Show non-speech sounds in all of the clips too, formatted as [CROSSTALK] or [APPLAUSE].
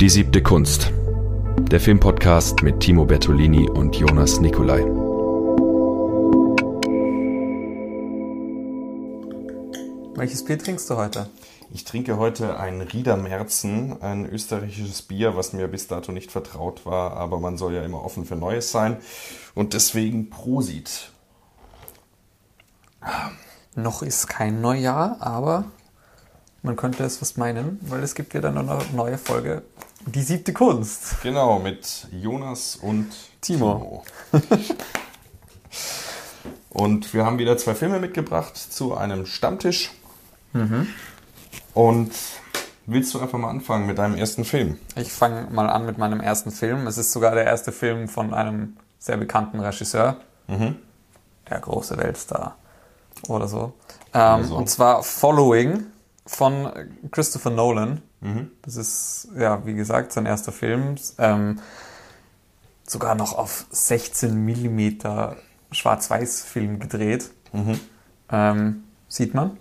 Die siebte Kunst. Der Filmpodcast mit Timo Bertolini und Jonas Nicolai. Welches Bier trinkst du heute? Ich trinke heute ein Riedermerzen, ein österreichisches Bier, was mir bis dato nicht vertraut war, aber man soll ja immer offen für Neues sein. Und deswegen Prosit. Noch ist kein Neujahr, aber man könnte es was meinen, weil es gibt wieder eine neue Folge. Die siebte Kunst. Genau, mit Jonas und Timo. Timo. [LAUGHS] und wir haben wieder zwei Filme mitgebracht zu einem Stammtisch. Und willst du einfach mal anfangen mit deinem ersten Film? Ich fange mal an mit meinem ersten Film. Es ist sogar der erste Film von einem sehr bekannten Regisseur. Der große Weltstar oder so. Ähm, so. Und zwar Following von Christopher Nolan. Das ist, ja, wie gesagt, sein erster Film. Ähm, sogar noch auf 16 Millimeter Schwarz-Weiß-Film gedreht. Ähm, sieht man.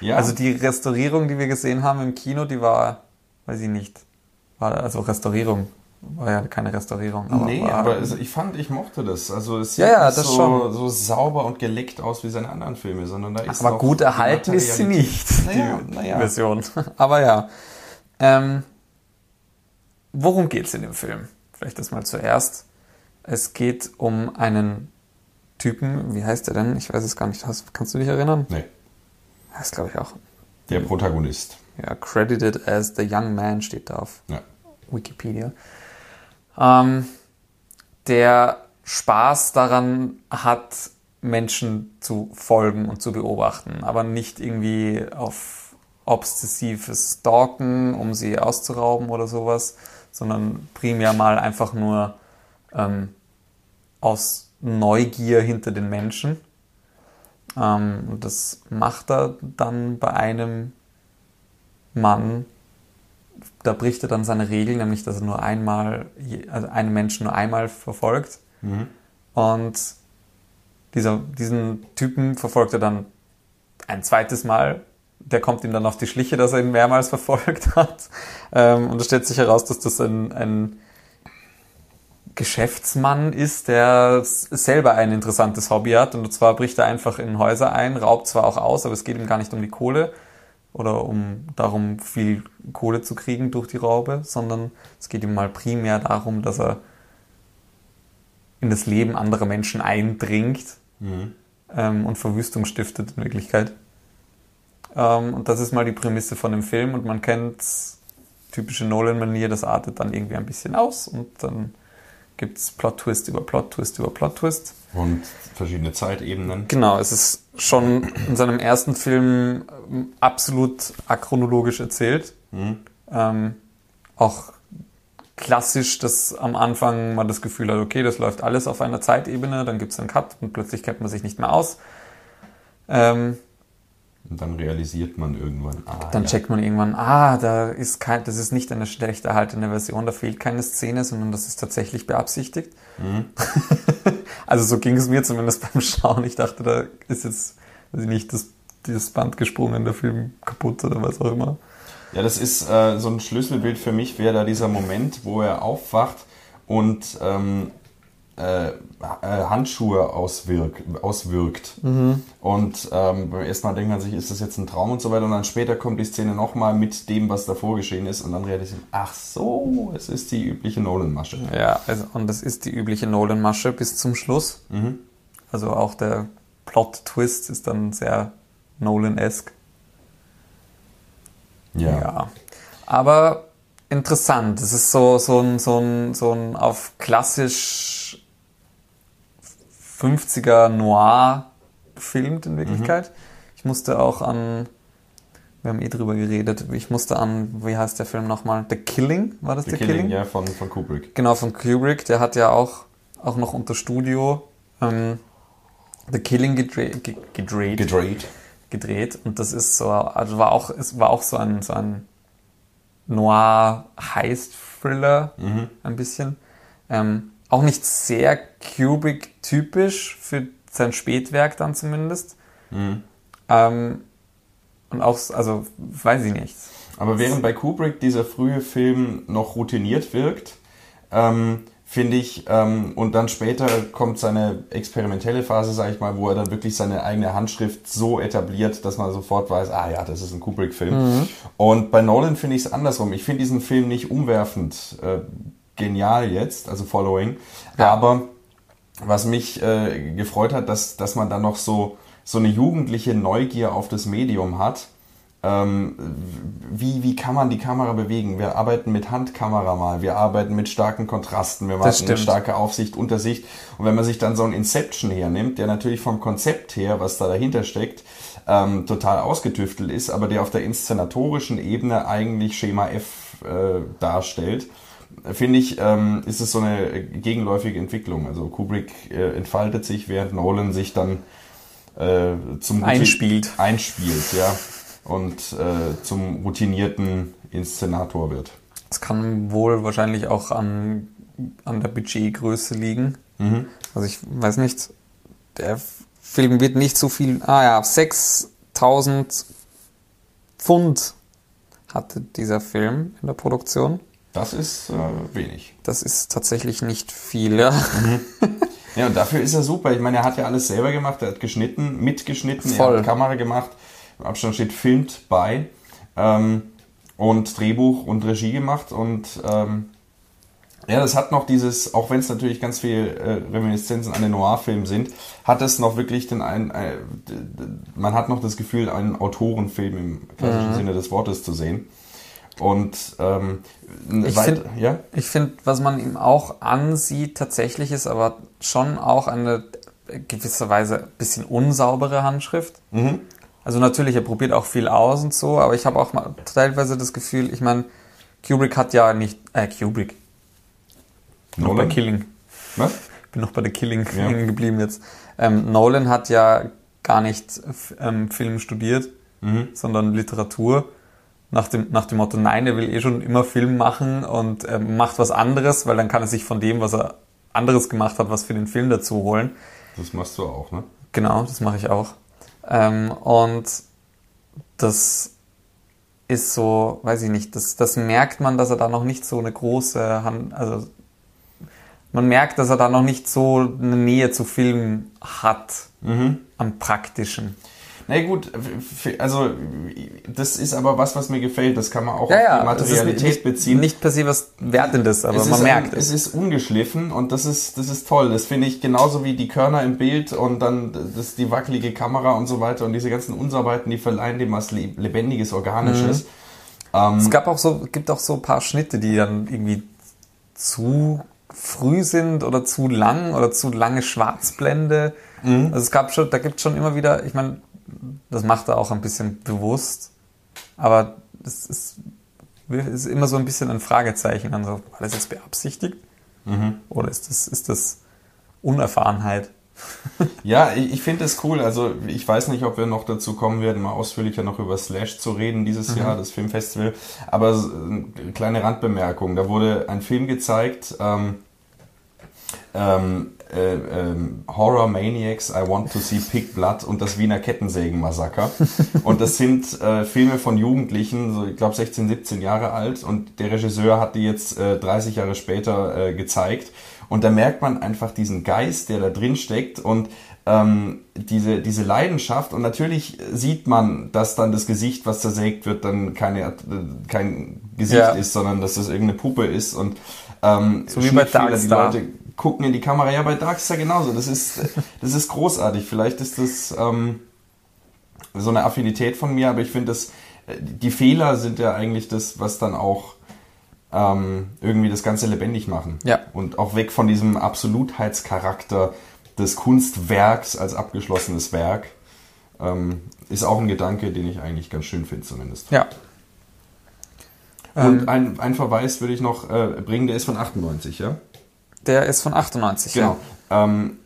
Ja, Also die Restaurierung, die wir gesehen haben im Kino, die war, weiß ich nicht, war also Restaurierung, war ja keine Restaurierung. Aber nee, war, aber es, ich fand, ich mochte das. Also es sieht Ja, ja, nicht so, schon. so sauber und geleckt aus wie seine anderen Filme, sondern da ist aber gut erhalten ist sie nicht, Naja, die naja. Version. [LAUGHS] Aber ja. Ähm, worum geht's in dem Film? Vielleicht das mal zuerst. Es geht um einen Typen, wie heißt der denn? Ich weiß es gar nicht. Hast, kannst du dich erinnern? Nee, Das glaube ich auch. der Protagonist. Ja, credited as the young man steht da auf Ja. Wikipedia, ähm, der Spaß daran hat, Menschen zu folgen und zu beobachten, aber nicht irgendwie auf obsessives Stalken, um sie auszurauben oder sowas, sondern primär mal einfach nur ähm, aus Neugier hinter den Menschen. Ähm, und das macht er dann bei einem Mann, da bricht er dann seine Regel, nämlich dass er nur einmal, also einen Menschen nur einmal verfolgt. Und dieser, diesen Typen verfolgt er dann ein zweites Mal. Der kommt ihm dann auf die Schliche, dass er ihn mehrmals [LAUGHS] verfolgt hat. Ähm, und es stellt sich heraus, dass das ein, ein Geschäftsmann ist, der selber ein interessantes Hobby hat. Und zwar bricht er einfach in Häuser ein, raubt zwar auch aus, aber es geht ihm gar nicht um die Kohle oder um darum, viel Kohle zu kriegen durch die Raube, sondern es geht ihm mal primär darum, dass er in das Leben anderer Menschen eindringt ähm, und Verwüstung stiftet in Wirklichkeit. Ähm, und das ist mal die Prämisse von dem Film und man kennt typische Nolan-Manier, das artet dann irgendwie ein bisschen aus und dann gibt's Plot-Twist über Plot-Twist über Plot-Twist. Und verschiedene Zeitebenen. Genau, es ist schon in seinem ersten Film ähm, absolut achronologisch erzählt. Ähm, auch klassisch, dass am Anfang man das Gefühl hat, okay, das läuft alles auf einer Zeitebene, dann gibt es einen Cut und plötzlich kennt man sich nicht mehr aus. Ähm, Und dann realisiert man irgendwann, ah, dann ja. checkt man irgendwann, ah, da ist kein, das ist nicht eine schlecht erhaltene Version, da fehlt keine Szene, sondern das ist tatsächlich beabsichtigt. [LAUGHS] also so ging es mir zumindest [LAUGHS] beim Schauen. Ich dachte, da ist jetzt, ich nicht, das, dieses Band gesprungen, der Film kaputt oder was auch immer. Ja, das ist äh, so ein Schlüsselbild für mich, wäre da dieser Moment, wo er aufwacht und ähm, äh, äh, Handschuhe auswirk auswirkt. Und ähm, beim ersten Mal denkt man sich, ist das jetzt ein Traum und so weiter. Und dann später kommt die Szene nochmal mit dem, was davor geschehen ist. Und dann realisiert man, ach so, es ist die übliche Nolan-Masche. Ja, also, und das ist die übliche Nolan-Masche bis zum Schluss. Also auch der Plot-Twist ist dann sehr Nolan-esque. Ja. Ja. Aber interessant. Es ist so, so, ein, so, ein, so ein auf klassisch 50er Noir gefilmt in Wirklichkeit. Ich musste auch an, wir haben eh drüber geredet, ich musste an, wie heißt der Film nochmal? The Killing, war das The, The, Killing, ja, von, von Kubrick. Genau, von Kubrick. Der hat ja auch, auch noch unter Studio ähm, The Killing gedreht. ge- gedreht Gedreht. gedreht und das ist so, also war auch, es war auch so ein, so ein Noir-Heist-Thriller, ein bisschen. Ähm, auch nicht sehr Kubrick-typisch für sein Spätwerk dann zumindest. Ähm, und auch, also, weiß ich nicht. Aber während bei Kubrick dieser frühe Film noch routiniert wirkt, ähm, finde ich, ähm, und dann später kommt seine experimentelle Phase, sage ich mal, wo er dann wirklich seine eigene Handschrift so etabliert, dass man sofort weiß, ah ja, das ist ein Kubrick-Film. Mhm. Und bei Nolan finde ich es andersrum. Ich finde diesen Film nicht umwerfend äh, genial jetzt, also Following, ja. aber was mich äh, gefreut hat, dass, dass man dann noch so, so eine jugendliche Neugier auf das Medium hat. Ähm, wie, wie kann man die Kamera bewegen? Wir arbeiten mit Handkamera mal, wir arbeiten mit starken Kontrasten, wir machen eine starke Aufsicht, Untersicht. Und wenn man sich dann so ein Inception hernimmt, der natürlich vom Konzept her, was da dahinter steckt, ähm, total ausgetüftelt ist, aber der auf der inszenatorischen Ebene eigentlich Schema F äh, darstellt, finde ich, ähm, ist es so eine gegenläufige Entwicklung. Also Kubrick äh, entfaltet sich, während Nolan sich dann äh, zum einspielt. einspielt, ja, und äh, zum routinierten Inszenator wird. Das kann wohl wahrscheinlich auch an, an der Budgetgröße liegen. Mhm. Also ich weiß nicht, der Film wird nicht so viel, ah ja, 6000 Pfund hatte dieser Film in der Produktion. Das ist äh, wenig. Das ist tatsächlich nicht viel, ja. Mhm. Ja, und dafür ist er super. Ich meine, er hat ja alles selber gemacht. Er hat geschnitten, mitgeschnitten, Voll. er hat Kamera gemacht. Im Abstand steht filmt bei. Ähm, und Drehbuch und Regie gemacht. Und ähm, ja, das hat noch dieses, auch wenn es natürlich ganz viel äh, Reminiszenzen an den Noir-Film sind, hat es noch wirklich den ein, äh, man hat noch das Gefühl, einen Autorenfilm im klassischen mhm. Sinne des Wortes zu sehen. Und ähm, ich finde, ja? Find, was man ihm auch ansieht, tatsächlich ist aber schon auch eine gewisserweise ein bisschen unsaubere Handschrift. Mhm. Also natürlich, er probiert auch viel aus und so, aber ich habe auch mal teilweise das Gefühl, ich meine, Kubrick hat ja nicht, äh, Kubrick. Noch bei Killing. Was? Ich [LAUGHS] bin noch bei der Killing ja. geblieben jetzt. Ähm, Nolan hat ja gar nicht ähm, Film studiert, mhm. sondern Literatur nach dem, nach dem Motto, nein, er will eh schon immer Film machen und äh, macht was anderes, weil dann kann er sich von dem, was er anderes gemacht hat, was für den Film dazu holen. Das machst du auch, ne? Genau, das mache ich auch. Ähm, und das ist so, weiß ich nicht, das, das merkt man, dass er da noch nicht so eine große Hand, also man merkt, dass er da noch nicht so eine Nähe zu Film hat mhm. am praktischen. Na gut, also das ist aber was, was mir gefällt. Das kann man auch ja, auf die Materialität nicht, beziehen. Nicht per se was Wertendes, aber man merkt ein, es. Es ist ungeschliffen und das ist, das ist toll. Das finde ich genauso wie die Körner im Bild und dann das, die wackelige Kamera und so weiter und diese ganzen Unsauberheiten, die verleihen dem was Lebendiges, Organisches. Mhm. Ähm, es gab auch so, gibt auch so ein paar Schnitte, die dann irgendwie zu früh sind oder zu lang oder zu lange Schwarzblende. Mhm. Also es gab schon, da gibt es schon immer wieder, ich meine, das macht er auch ein bisschen bewusst. Aber es ist, ist immer so ein bisschen ein Fragezeichen. Also, war das jetzt beabsichtigt? Mhm. Oder ist das, ist das Unerfahrenheit? [LAUGHS] ja, ich, ich finde es cool. Also ich weiß nicht, ob wir noch dazu kommen werden, mal ausführlicher noch über Slash zu reden dieses mhm. Jahr, das Filmfestival. Aber eine kleine Randbemerkung. Da wurde ein Film gezeigt, ähm, ähm, äh, ähm, Horror Maniacs, I Want to See Pig Blood und das Wiener Kettensägen-Massaker. [LAUGHS] und das sind äh, Filme von Jugendlichen, so ich glaube 16, 17 Jahre alt und der Regisseur hat die jetzt äh, 30 Jahre später äh, gezeigt. Und da merkt man einfach diesen Geist, der da drin steckt und ähm, diese, diese Leidenschaft. Und natürlich sieht man, dass dann das Gesicht, was zersägt wird, dann keine, äh, kein Gesicht ja. ist, sondern dass das irgendeine Puppe ist. Und ähm, so wie bei Darkstar. Die Leute gucken in die Kamera. Ja, bei Darkstar genauso. Das ist, [LAUGHS] das ist großartig. Vielleicht ist das ähm, so eine Affinität von mir, aber ich finde, dass äh, die Fehler sind ja eigentlich das, was dann auch ähm, irgendwie das Ganze lebendig machen. Ja. Und auch weg von diesem Absolutheitscharakter des Kunstwerks als abgeschlossenes Werk. Ähm, ist auch ein Gedanke, den ich eigentlich ganz schön finde, zumindest. Ja. Und ähm, ein, ein Verweis würde ich noch äh, bringen, der ist von 98, ja? Der ist von 98, genau. ja. Ähm,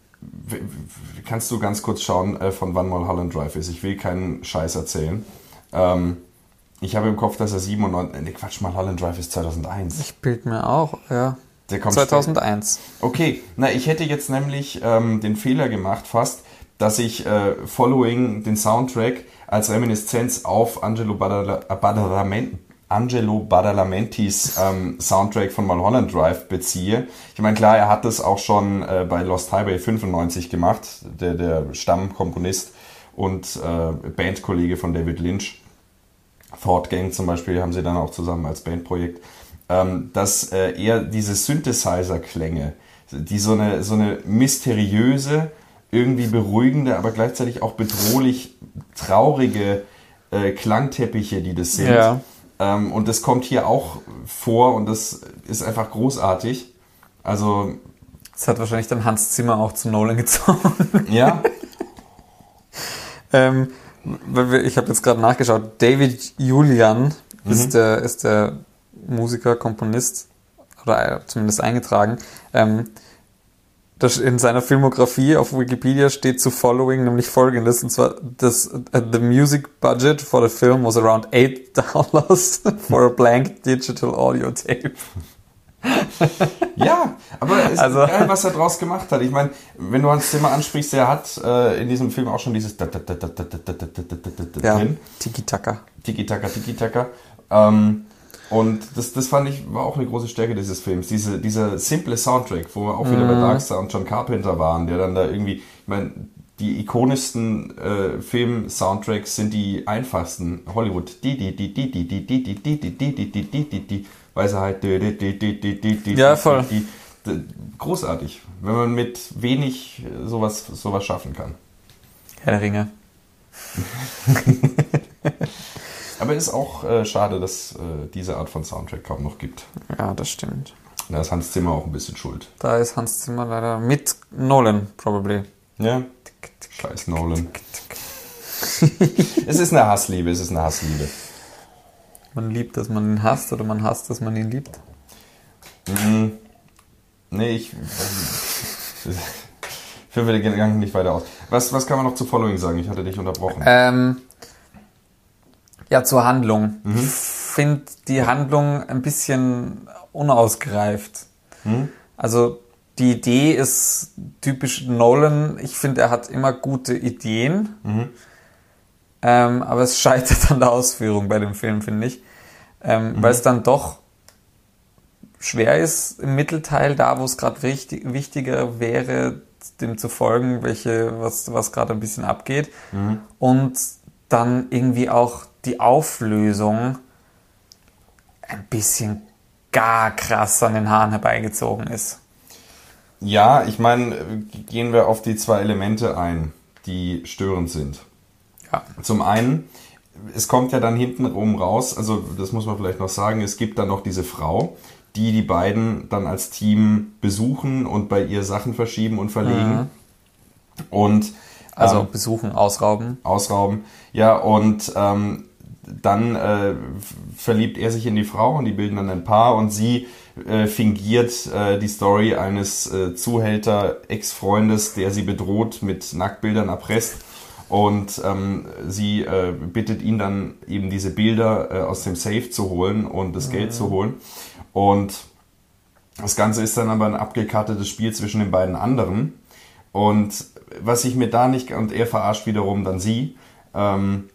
kannst du ganz kurz schauen, äh, von wann Mulholland Drive ist? Ich will keinen Scheiß erzählen. Ähm, ich habe im Kopf, dass er 97. Ne, Quatsch, Mulholland Drive ist 2001. Ich bild mir auch, ja. Der kommt 2001. Später. Okay, na, ich hätte jetzt nämlich ähm, den Fehler gemacht, fast, dass ich äh, Following den Soundtrack als Reminiszenz auf Angelo Badalamenti Angelo Badalamentis ähm, Soundtrack von Mulholland Drive beziehe. Ich meine, klar, er hat das auch schon äh, bei Lost Highway 95 gemacht, der, der Stammkomponist und äh, Bandkollege von David Lynch. Ford Gang zum Beispiel haben sie dann auch zusammen als Bandprojekt, ähm, dass äh, er diese Synthesizer-Klänge, die so eine, so eine mysteriöse, irgendwie beruhigende, aber gleichzeitig auch bedrohlich traurige äh, Klangteppiche, die das sind. Ja. Ähm, und das kommt hier auch vor und das ist einfach großartig. Also. Das hat wahrscheinlich dann Hans Zimmer auch zu Nolan gezogen. [LAUGHS] Ja. [LAUGHS] ähm, ich habe jetzt gerade nachgeschaut. David Julian mhm. ist, der, ist der Musiker, Komponist oder zumindest eingetragen. Ähm, das in seiner Filmografie auf Wikipedia steht zu Following nämlich folgendes, und zwar das, uh, the music budget for the film was around 8 dollars for a blank digital audio tape. ja, aber es also, ist geil, was er draus gemacht hat. Ich meine, wenn du Hans Zimmer ansprichst, er hat äh, in diesem Film auch schon dieses ja, Tiki-Taka. Tiki-Taka, Tiki-Taka. Ähm, und das, das fand ich, war auch eine große Stärke dieses Films. Diese, dieser simple Soundtrack, wo wir auch wieder bei Darkstar und John Carpenter waren, der dann da irgendwie, ich meine, die ikonischsten äh, Film-Soundtracks sind die einfachsten. Hollywood. Die, die, die, die, die, die, die, die, die, die, die, die, die, die, die, die, weil sie halt die, die, die, die, die, die, die, ja, voll. Die, die, großartig, wenn man mit wenig sowas, sowas schaffen kann. Herr der Ringe. Aber es ist auch äh, schade, dass äh, diese Art von Soundtrack kaum noch gibt. Ja, das stimmt. Da ist Hans Zimmer auch ein bisschen schuld. Da ist Hans Zimmer leider mit Nolan, probably. Ja. Scheiß Nolan. [LAUGHS] es ist eine Hassliebe, es ist eine Hassliebe. Man liebt, dass man ihn hasst oder man hasst, dass man ihn liebt? Mm, nee, ich. [LAUGHS] Führen wir den Gedanken nicht weiter aus. Was, was kann man noch zu Following sagen? Ich hatte dich unterbrochen. Ähm, ja, zur Handlung. Mhm. Ich finde die Handlung ein bisschen unausgereift. Mhm. Also die Idee ist typisch Nolan. Ich finde, er hat immer gute Ideen. Mhm. Ähm, aber es scheitert an der Ausführung bei dem Film, finde ich. Ähm, mhm. Weil es dann doch schwer ist im Mittelteil, da wo es gerade wichtig, wichtiger wäre, dem zu folgen, welche, was, was gerade ein bisschen abgeht. Mhm. Und dann irgendwie auch die Auflösung ein bisschen gar krass an den Haaren herbeigezogen ist. Ja, ich meine, gehen wir auf die zwei Elemente ein, die störend sind. Ja. Zum einen, es kommt ja dann hinten rum raus, also das muss man vielleicht noch sagen, es gibt dann noch diese Frau, die die beiden dann als Team besuchen und bei ihr Sachen verschieben und verlegen. Mhm. Und also ähm, besuchen, ausrauben. Ausrauben, ja, und ähm, dann äh, verliebt er sich in die Frau und die bilden dann ein Paar und sie äh, fingiert äh, die Story eines äh, Zuhälter-Ex-Freundes, der sie bedroht, mit Nacktbildern erpresst. Und ähm, sie äh, bittet ihn dann eben diese Bilder äh, aus dem Safe zu holen und das mhm. Geld zu holen. Und das Ganze ist dann aber ein abgekartetes Spiel zwischen den beiden anderen. Und was ich mir da nicht, und er verarscht wiederum dann sie, ähm,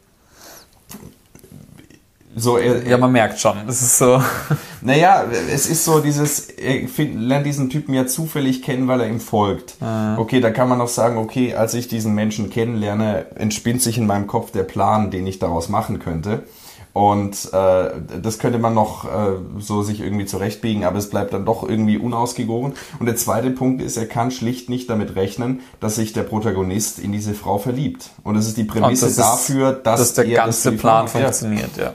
so, er, ja, man merkt schon. Es ist so. [LAUGHS] Naja, es ist so dieses, er lernt diesen Typen ja zufällig kennen, weil er ihm folgt. Mhm. Okay, da kann man noch sagen, okay, als ich diesen Menschen kennenlerne, entspinnt sich in meinem Kopf der Plan, den ich daraus machen könnte. Und äh, das könnte man noch äh, so sich irgendwie zurechtbiegen, aber es bleibt dann doch irgendwie unausgegoren. Und der zweite Punkt ist, er kann schlicht nicht damit rechnen, dass sich der Protagonist in diese Frau verliebt. Und das ist die Prämisse das dafür, dass, dass der ganze Plan funktioniert, ja.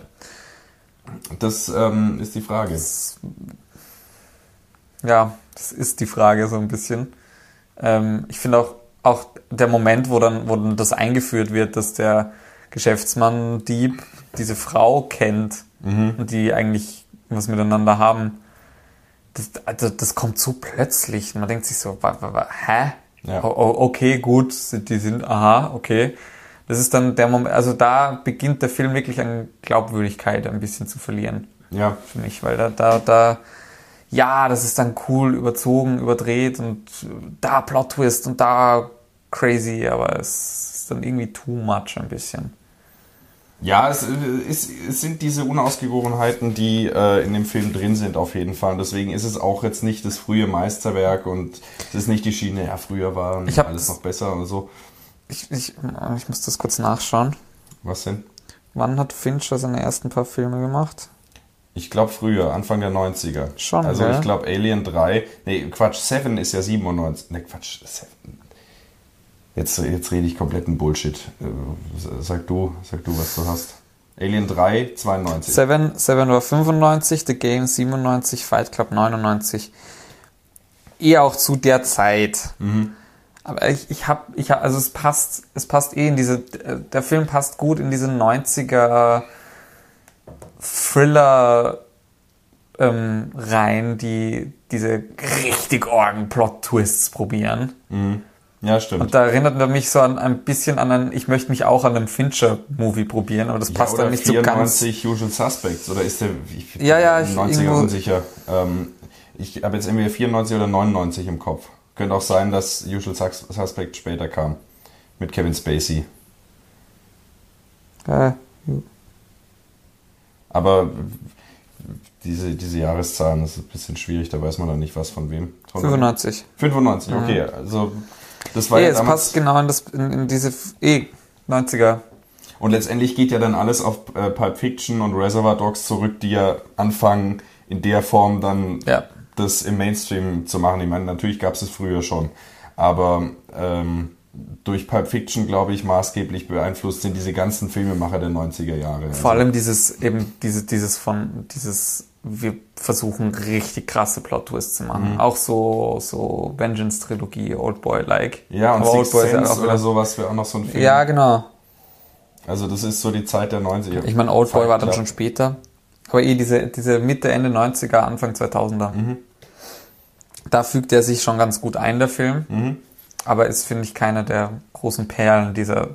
Das ähm, ist die Frage. Das, ja, das ist die Frage so ein bisschen. Ähm, ich finde auch, auch der Moment, wo dann, wo dann das eingeführt wird, dass der Geschäftsmann Dieb diese Frau kennt mhm. und die eigentlich was miteinander haben, das, also das kommt so plötzlich. Man denkt sich so, hä? Ja. okay, gut, die sind, aha, okay. Das ist dann der Moment, also da beginnt der Film wirklich an Glaubwürdigkeit ein bisschen zu verlieren. Ja. Für mich, weil da, da, da, ja, das ist dann cool, überzogen, überdreht und da Plot Twist und da crazy, aber es ist dann irgendwie too much ein bisschen. Ja, es, es, es sind diese Unausgegorenheiten, die äh, in dem Film drin sind, auf jeden Fall. Und deswegen ist es auch jetzt nicht das frühe Meisterwerk und es ist nicht die Schiene, ja, früher war Ich hab- alles noch besser und so. Ich, ich, ich muss das kurz nachschauen. Was denn? Wann hat Fincher seine ersten paar Filme gemacht? Ich glaube früher, Anfang der 90er. Schon, Also gell? ich glaube Alien 3, nee, Quatsch, Seven ist ja 97. Ne, Quatsch, Seven. Jetzt, jetzt rede ich kompletten Bullshit. Äh, Sag du, sag du, was du hast. Alien 3, 92. Seven, Seven war 95, The Game 97, Fight Club 99. Eher auch zu der Zeit. Aber ich, ich hab, ich hab, also es passt, es passt eh in diese, der Film passt gut in diese 90er Thriller ähm, rein, die diese richtig orgen Plot-Twists probieren. Ja, stimmt. Und da erinnert er mich so an ein bisschen an einen, ich möchte mich auch an einem Fincher-Movie probieren, aber das Ja, passt dann nicht so ganz. 94 Usual Suspects, oder ist der ich, Ja, ja, ich 90er irgendwo- unsicher. Ähm, ich habe jetzt entweder 94 oder 99 im Kopf. Könnte auch sein, dass Usual Sus- Suspect später kam. Mit Kevin Spacey. Äh, Aber diese, diese Jahreszahlen, das ist ein bisschen schwierig, da weiß man dann nicht, was von wem. Von 95. 95, okay. Also das war Ja, ja es damals. passt genau in, das, in, in diese eh 90er. Und letztendlich geht ja dann alles auf äh, Pulp Fiction und Reservoir Dogs zurück, die ja anfangen, in der Form dann Ja. Das im Mainstream zu machen. Ich meine, natürlich gab es es früher schon, aber ähm, durch Pulp Fiction, glaube ich, maßgeblich beeinflusst sind diese ganzen Filmemacher der 90er Jahre. Vor allem dieses eben diese, dieses von dieses wir versuchen richtig krasse Plot-Twists zu Mhm. machen. Auch so so Vengeance Trilogie, Oldboy-like. ja, und Aber Sixth Oldboy ist ja oder sowas wäre auch noch so ein Film. Ja, genau. Also das ist so die Zeit der 90er. Ich meine, Oldboy Fight war dann schon später. Aber eh diese, diese Mitte, Ende 90er, Anfang 2000er. Mhm. Da fügt er sich schon ganz gut ein, der Film. Mhm. Aber ist, finde ich, keine der großen Perlen dieser,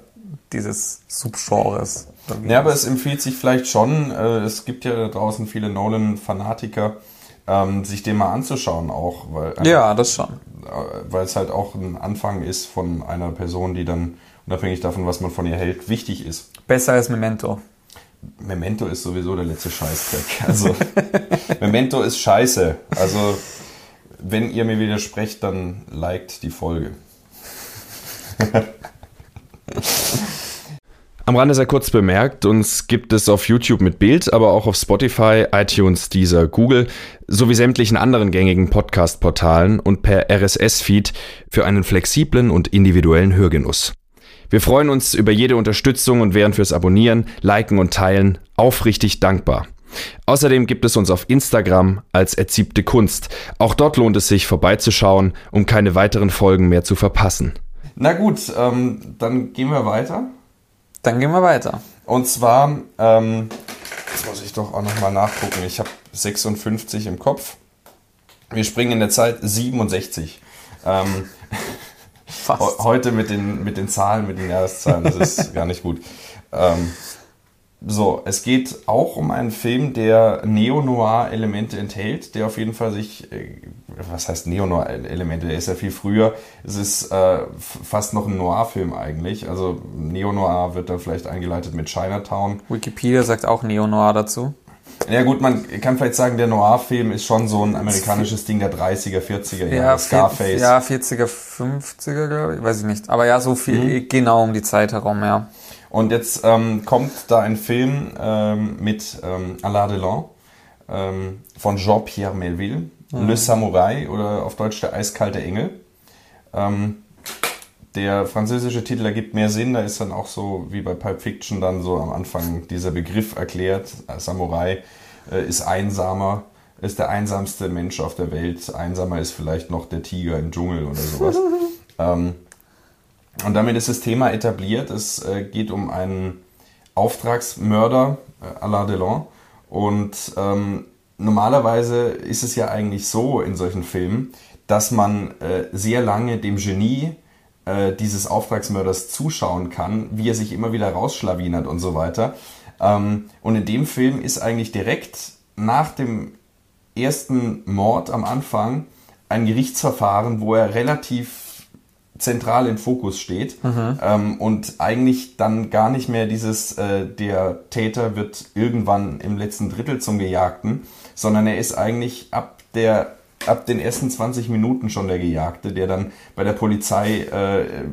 dieses Subgenres. Ja, aber es empfiehlt sich vielleicht schon, äh, es gibt ja da draußen viele Nolan-Fanatiker, ähm, sich den mal anzuschauen auch, weil, ja, das schon. äh, weil es halt auch ein Anfang ist von einer Person, die dann unabhängig davon, was man von ihr hält, wichtig ist. Besser als Memento. Memento ist sowieso der letzte Scheißdreck. Also [LAUGHS] Memento ist scheiße. Also wenn ihr mir widersprecht, dann liked die Folge. Am Rande sehr kurz bemerkt, uns gibt es auf YouTube mit Bild, aber auch auf Spotify, iTunes, Deezer, Google sowie sämtlichen anderen gängigen Podcast-Portalen und per RSS-Feed für einen flexiblen und individuellen Hörgenuss. Wir freuen uns über jede Unterstützung und wären fürs Abonnieren, Liken und Teilen aufrichtig dankbar. Außerdem gibt es uns auf Instagram als erziebte Kunst. Auch dort lohnt es sich vorbeizuschauen, um keine weiteren Folgen mehr zu verpassen. Na gut, ähm, dann gehen wir weiter. Dann gehen wir weiter. Und zwar, ähm, jetzt muss ich doch auch nochmal nachgucken. Ich habe 56 im Kopf. Wir springen in der Zeit 67. Ähm, [LAUGHS] Fast. he- heute mit den, mit den Zahlen, mit den Jahreszahlen, das ist [LAUGHS] gar nicht gut. Ähm, so, es geht auch um einen Film, der Neo-Noir-Elemente enthält, der auf jeden Fall sich, äh, was heißt Neo-Noir-Elemente, der ist ja viel früher, es ist äh, fast noch ein Noir-Film eigentlich, also Neo-Noir wird dann vielleicht eingeleitet mit Chinatown. Wikipedia sagt auch Neo-Noir dazu. Ja gut, man kann vielleicht sagen, der Noir-Film ist schon so ein amerikanisches Ding der 30er, 40er Jahre, Scarface. Ja, 40er, 50er, glaube ich. Weiß ich nicht. Aber ja, so viel, Mhm. genau um die Zeit herum, ja. Und jetzt ähm, kommt da ein Film ähm, mit ähm, Alain Delon ähm, von Jean-Pierre Melville, Le Samouraï oder auf Deutsch der eiskalte Engel. Ähm, der französische Titel ergibt mehr Sinn, da ist dann auch so wie bei Pulp Fiction dann so am Anfang dieser Begriff erklärt. Äh, Samurai äh, ist einsamer, ist der einsamste Mensch auf der Welt. Einsamer ist vielleicht noch der Tiger im Dschungel oder sowas. [LAUGHS] ähm, und damit ist das Thema etabliert. Es äh, geht um einen Auftragsmörder, äh, Alain Delon. Und ähm, normalerweise ist es ja eigentlich so in solchen Filmen, dass man äh, sehr lange dem Genie äh, dieses Auftragsmörders zuschauen kann, wie er sich immer wieder rausschlawinert und so weiter. Ähm, und in dem Film ist eigentlich direkt nach dem ersten Mord am Anfang ein Gerichtsverfahren, wo er relativ zentral im Fokus steht ähm, und eigentlich dann gar nicht mehr dieses, äh, der Täter wird irgendwann im letzten Drittel zum Gejagten, sondern er ist eigentlich ab der ab den ersten 20 Minuten schon der Gejagte, der dann bei der Polizei äh,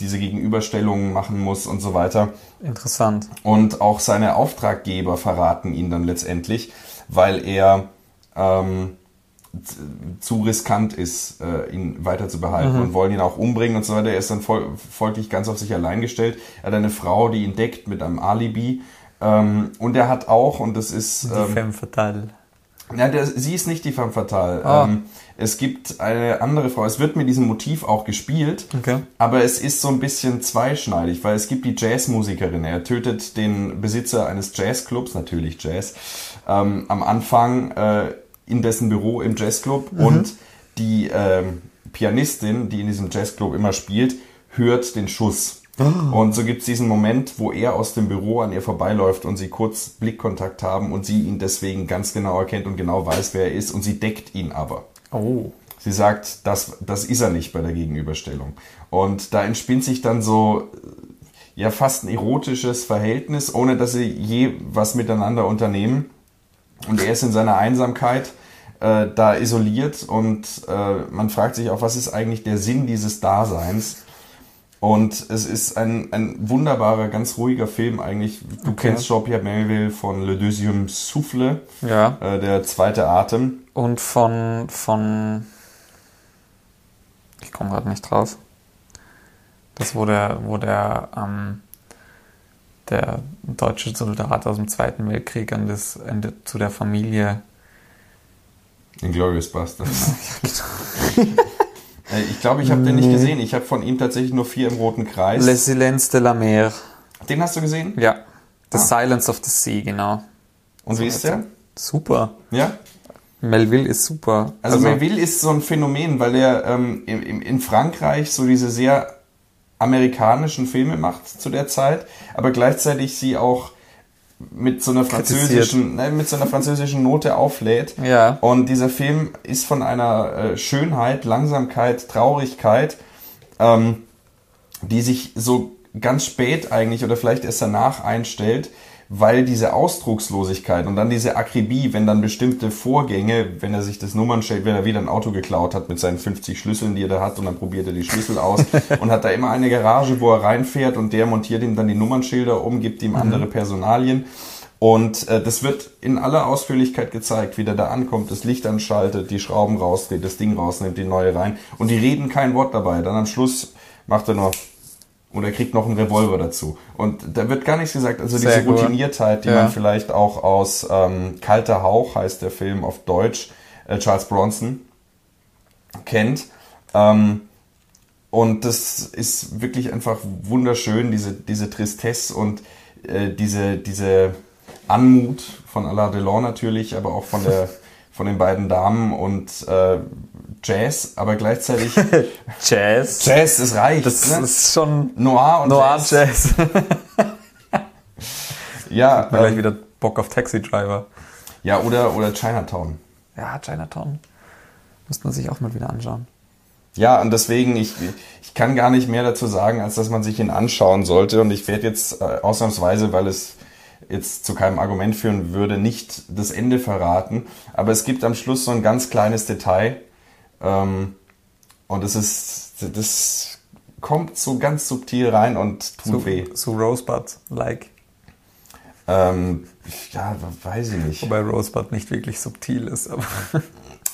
diese Gegenüberstellungen machen muss und so weiter. Interessant. Und auch seine Auftraggeber verraten ihn dann letztendlich, weil er ähm, zu riskant ist, äh, ihn weiter zu behalten und wollen ihn auch umbringen und so weiter. Er ist dann fol folglich ganz auf sich allein gestellt. Er hat eine Frau, die ihn deckt mit einem Alibi. Ähm, und er hat auch, und das ist... Die Ähm, Femme Fatale. Ja, der, sie ist nicht die femme fatale. Ah. Ähm, es gibt eine andere Frau. Es wird mit diesem Motiv auch gespielt, Okay. aber es ist so ein bisschen zweischneidig, weil es gibt die Jazzmusikerin. Er tötet den Besitzer eines Jazzclubs, natürlich Jazz, ähm, am Anfang äh, in dessen Büro im Jazzclub und die ähm, Pianistin, die in diesem Jazzclub immer spielt, hört den Schuss. Und so gibt es diesen Moment, wo er aus dem Büro an ihr vorbeiläuft und sie kurz Blickkontakt haben und sie ihn deswegen ganz genau erkennt und genau weiß, wer er ist und sie deckt ihn aber. Oh. Sie sagt, das, das ist er nicht bei der Gegenüberstellung. Und da entspinnt sich dann so äh, ja fast ein erotisches Verhältnis, ohne dass sie je was miteinander unternehmen. Und er ist in seiner Einsamkeit äh, da isoliert und äh, man fragt sich auch, was ist eigentlich der Sinn dieses Daseins? Und es ist ein, ein wunderbarer, ganz ruhiger Film eigentlich. Du Okay. kennst Jean-Pierre Melville von Le Deuxième Souffle, Ja. äh, der zweite Atem. Und von, von, ich komme gerade nicht drauf. Das, wo der, wo der, ähm, der deutsche Soldat aus dem Zweiten Weltkrieg an das Ende zu der Familie. Inglourious Bastards. Äh, [LAUGHS] ich glaube, ich habe den nicht gesehen. Ich habe von ihm tatsächlich nur vier im Roten Kreis. Le Silence de la Mer. den hast du gesehen? Ja. The Ah. Silence of the Sea, genau. Und wie ist der? Super. Ja? Melville ist super. Also, Melville ist so ein Phänomen, weil er ähm, im, in Frankreich so diese sehr amerikanischen Filme macht zu der Zeit, aber gleichzeitig sie auch mit so einer französischen, ne, mit so einer französischen Note auflädt. Ja. Und dieser Film ist von einer äh, Schönheit, Langsamkeit, Traurigkeit, ähm, die sich so ganz spät eigentlich oder vielleicht erst danach einstellt, weil diese Ausdruckslosigkeit und dann diese Akribie, wenn dann bestimmte Vorgänge, wenn er sich das Nummernschild, wenn er wieder ein Auto geklaut hat mit seinen 50 Schlüsseln, die er da hat, und dann probiert er die Schlüssel aus [LAUGHS] und hat da immer eine Garage, wo er reinfährt und der montiert ihm dann die Nummernschilder um, gibt ihm andere Personalien. Und äh, das wird in aller Ausführlichkeit gezeigt, wie der da ankommt, das Licht anschaltet, die Schrauben rausdreht, das Ding rausnimmt, die neue rein. Und die reden kein Wort dabei. Dann am Schluss macht er nur und er kriegt noch einen Revolver dazu. Und da wird gar nichts gesagt. Also Sehr diese gut. Routiniertheit, die Ja. man vielleicht auch aus ähm, Kalter Hauch, heißt der Film auf Deutsch, äh, Charles Bronson, kennt. Ähm, und das ist wirklich einfach wunderschön, diese, diese Tristesse und äh, diese, diese Anmut von Alain Delon natürlich, aber auch von, der, [LAUGHS] von den beiden Damen und äh, Jazz, aber gleichzeitig [LAUGHS] Jazz. Jazz, das reicht. Das ne? ist schon Noir und Noir Jazz. Jazz. [LAUGHS] Ja, Mal gleich ähm, wieder Bock auf Taxi Driver. ja oder, oder Chinatown. Ja, Chinatown. Müsste man sich auch mal wieder anschauen. Ja, und deswegen, ich, ich kann gar nicht mehr dazu sagen, als dass man sich ihn anschauen sollte. Und ich werde jetzt äh, ausnahmsweise, weil es jetzt zu keinem Argument führen würde, nicht das Ende verraten. Aber es gibt am Schluss so ein ganz kleines Detail. Ähm, und es ist, das kommt so ganz subtil rein und tut So, weh. so Rosebud-like. Ähm, ja, weiß ich nicht. Wobei Rosebud nicht wirklich subtil ist, aber. [LAUGHS]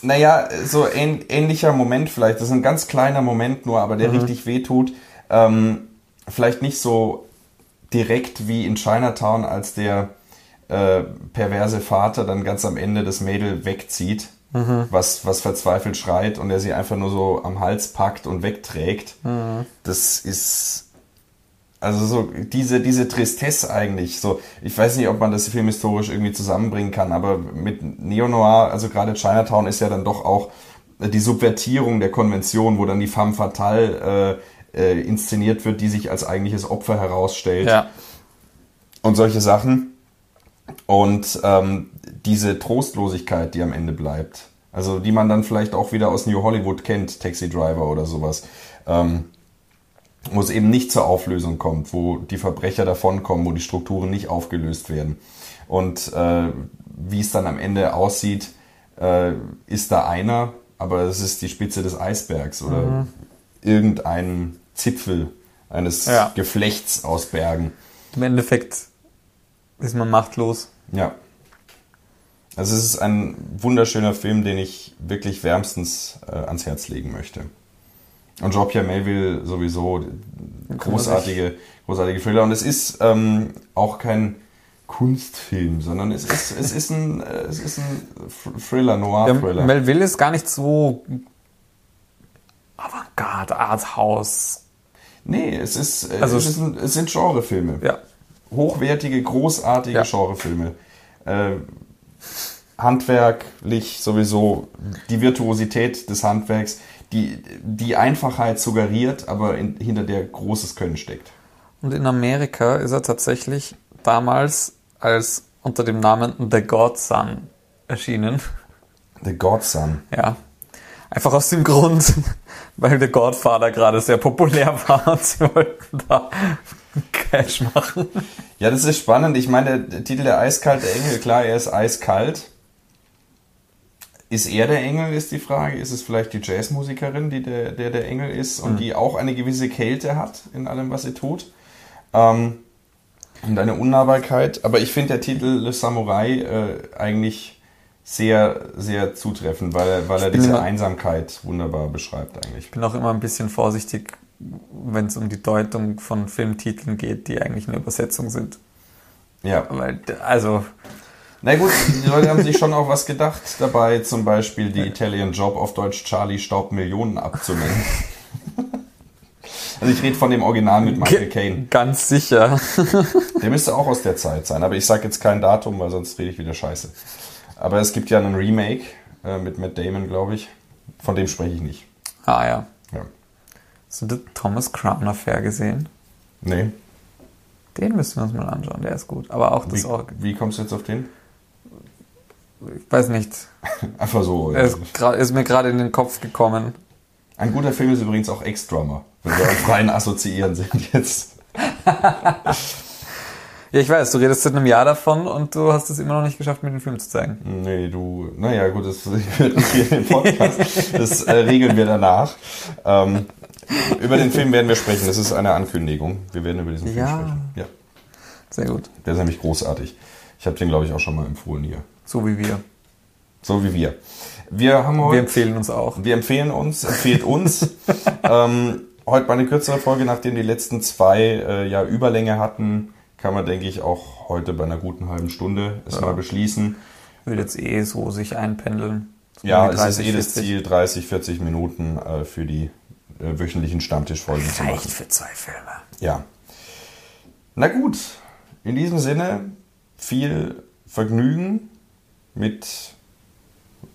Naja, so ähn, ähnlicher Moment vielleicht. Das ist ein ganz kleiner Moment nur, aber der richtig wehtut. Ähm, vielleicht nicht so direkt wie in Chinatown, als der äh, perverse Vater dann ganz am Ende das Mädel wegzieht, was, was verzweifelt schreit und er sie einfach nur so am Hals packt und wegträgt. Das ist also so diese, diese Tristesse eigentlich, so, ich weiß nicht, ob man das filmhistorisch irgendwie zusammenbringen kann, aber mit Neo-Noir, also gerade Chinatown ist ja dann doch auch die Subvertierung der Konvention, wo dann die femme fatale äh, äh, inszeniert wird, die sich als eigentliches Opfer herausstellt Ja. und solche Sachen. Und ähm, diese Trostlosigkeit, die am Ende bleibt, Also die man dann vielleicht auch wieder aus New Hollywood kennt, Taxi Driver oder sowas. Ähm, wo es eben nicht zur Auflösung kommt, wo die Verbrecher davonkommen, wo die Strukturen nicht aufgelöst werden. Und äh, wie es dann am Ende aussieht, äh, ist da einer, aber es ist die Spitze des Eisbergs oder mhm. irgendein Zipfel eines ja. Geflechts aus Bergen. Im Endeffekt ist man machtlos. Ja. Also es ist ein wunderschöner Film, den ich wirklich wärmstens äh, ans Herz legen möchte. Und Jean-Pierre Melville sowieso großartige, großartige Thriller. Und es ist ähm, auch kein Kunstfilm, sondern es ist, es ist ein, äh, es ist ein Thriller, Noir-Thriller. Melville ist gar nicht so Avantgarde, Arthouse. Nee, es ist, äh, also, es, ist ein, es sind Genrefilme. Ja. Hochwertige, großartige ja. Genrefilme. Äh, handwerklich sowieso die Virtuosität des Handwerks, die, die Einfachheit suggeriert, aber in, hinter der großes Können steckt. Und in Amerika ist er tatsächlich damals als unter dem Namen The Godson erschienen. The Godson? Ja. Einfach aus dem Grund, [LAUGHS] weil The Godfather gerade sehr populär war und sie wollten da Cash machen. Ja, das ist spannend. Ich meine, der Titel Der eiskalte Engel, klar, er ist eiskalt. Ist er der Engel, ist die Frage. Ist es vielleicht die Jazzmusikerin, die der, der, der Engel ist und mhm. die auch eine gewisse Kälte hat in allem, was sie tut? Ähm, und eine Unnahbarkeit. Aber ich finde der Titel Le Samurai äh, eigentlich sehr, sehr zutreffend, weil er, weil er diese immer, Einsamkeit wunderbar beschreibt eigentlich. Ich bin auch immer ein bisschen vorsichtig, wenn es um die Deutung von Filmtiteln geht, die eigentlich eine Übersetzung sind. Ja. Weil, also, na gut, die Leute haben sich schon [LAUGHS] auch was gedacht dabei, zum Beispiel die Italian Job auf Deutsch Charlie Staub Millionen abzunehmen. [LAUGHS] Also ich rede von dem Original mit Michael Caine. Ganz sicher. Der müsste auch aus der Zeit sein, aber ich sage jetzt kein Datum, weil sonst rede ich wieder Scheiße. Aber es gibt ja einen Remake äh, mit Matt Damon, glaube ich. Von dem spreche ich nicht. Ah ja. Ja. Hast du den Thomas Crown Affair gesehen? Nee. Den müssen wir uns mal anschauen, der ist gut. Aber auch das wie, auch. Wie kommst du jetzt auf den? Ich weiß nicht. [LAUGHS] Einfach so. Er ist, ist mir gerade in den Kopf gekommen. Ein guter Film ist übrigens auch Ex-Drummer, wenn wir [LAUGHS] auf rein assoziieren sind jetzt. [LAUGHS] ja, ich weiß, du redest seit einem Jahr davon und du hast es immer noch nicht geschafft, mir den Film zu zeigen. Nee, du, naja, gut, das gehört nicht hier in den Podcast. Das äh, regeln wir danach. Ähm, über den Film werden wir sprechen. Das ist eine Ankündigung. Wir werden über diesen ja. Film sprechen. Ja. Sehr gut. Der ist nämlich großartig. Ich habe den, glaube ich, auch schon mal empfohlen hier. So wie wir. So wie wir. Wir haben heute. Wir empfehlen uns auch. Wir empfehlen uns, empfehlt uns. ähm, heute mal eine kürzere Folge, nachdem die letzten zwei äh, ja Überlänge hatten, kann man, denke ich, auch heute bei einer guten halben Stunde es ja. mal beschließen. Will jetzt eh so sich einpendeln. So ja, 30, es ist eh das Ziel, 30, 40 Minuten äh, für die äh, wöchentlichen Stammtischfolgen zu machen. Reicht für zwei Filme. Ja. Na gut, in diesem Sinne viel Vergnügen mit.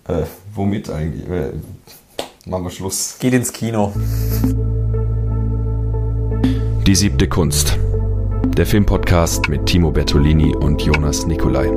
Äh, womit eigentlich? Äh, machen wir Schluss. Geht ins Kino. Die siebte Kunst. Der Filmpodcast mit Timo Bertolini und Jonas Nicolai.